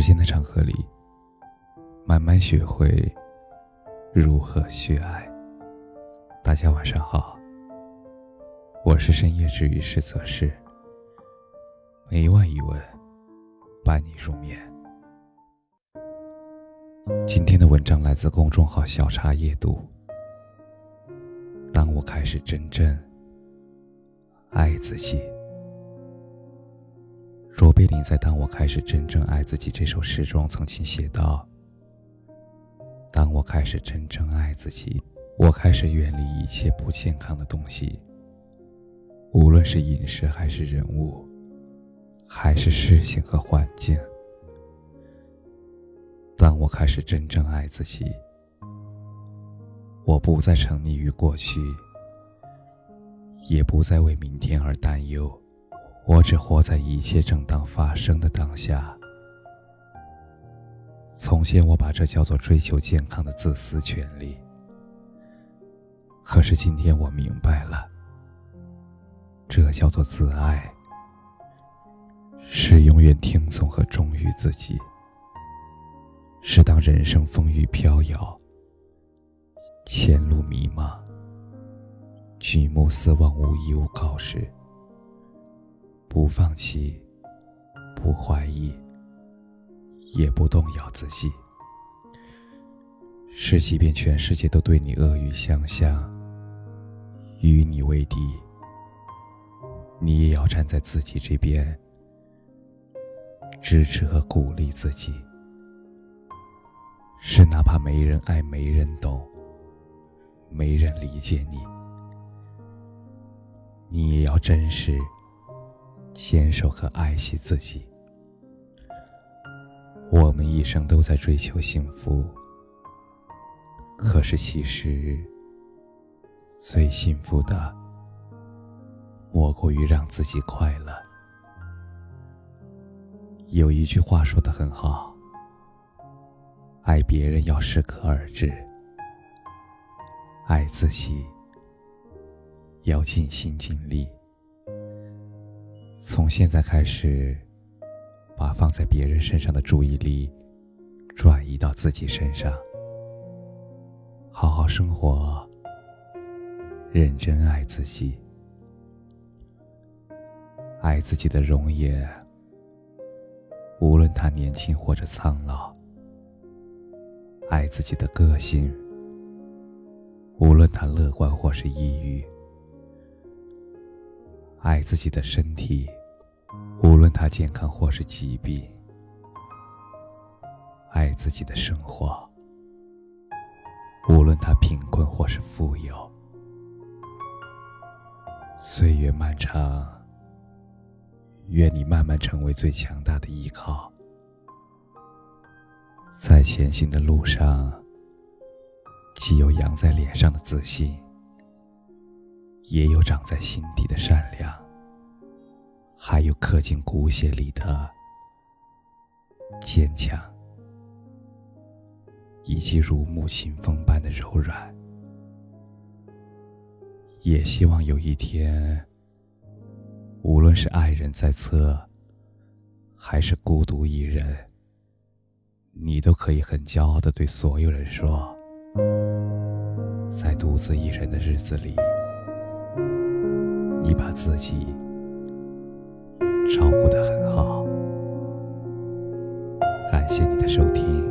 时间的长河里，慢慢学会如何去爱。大家晚上好，我是深夜治愈师泽是，每晚一问，伴你入眠。今天的文章来自公众号小茶夜读。当我开始真正爱自己。卓别林在《当我开始真正爱自己》这首诗中曾经写道：“当我开始真正爱自己，我开始远离一切不健康的东西，无论是饮食还是人物，还是事情和环境。当我开始真正爱自己，我不再沉溺于过去，也不再为明天而担忧。”我只活在一切正当发生的当下。从前我把这叫做追求健康的自私权利，可是今天我明白了，这叫做自爱，是永远听从和忠于自己，是当人生风雨飘摇、前路迷茫、举目四望无依无靠时。不放弃，不怀疑，也不动摇自己。是，即便全世界都对你恶语相向，与你为敌，你也要站在自己这边，支持和鼓励自己。是，哪怕没人爱，没人懂，没人理解你，你也要真实。坚守和爱惜自己。我们一生都在追求幸福，可是其实最幸福的，莫过于让自己快乐。有一句话说的很好：爱别人要适可而止，爱自己要尽心尽力。从现在开始，把放在别人身上的注意力转移到自己身上，好好生活，认真爱自己，爱自己的容颜，无论他年轻或者苍老；爱自己的个性，无论他乐观或是抑郁。爱自己的身体，无论他健康或是疾病；爱自己的生活，无论他贫困或是富有。岁月漫长，愿你慢慢成为最强大的依靠，在前行的路上，既有扬在脸上的自信。也有长在心底的善良，还有刻进骨血里的坚强，以及如沐清风般的柔软。也希望有一天，无论是爱人在侧，还是孤独一人，你都可以很骄傲的对所有人说，在独自一人的日子里。自己照顾得很好，感谢你的收听。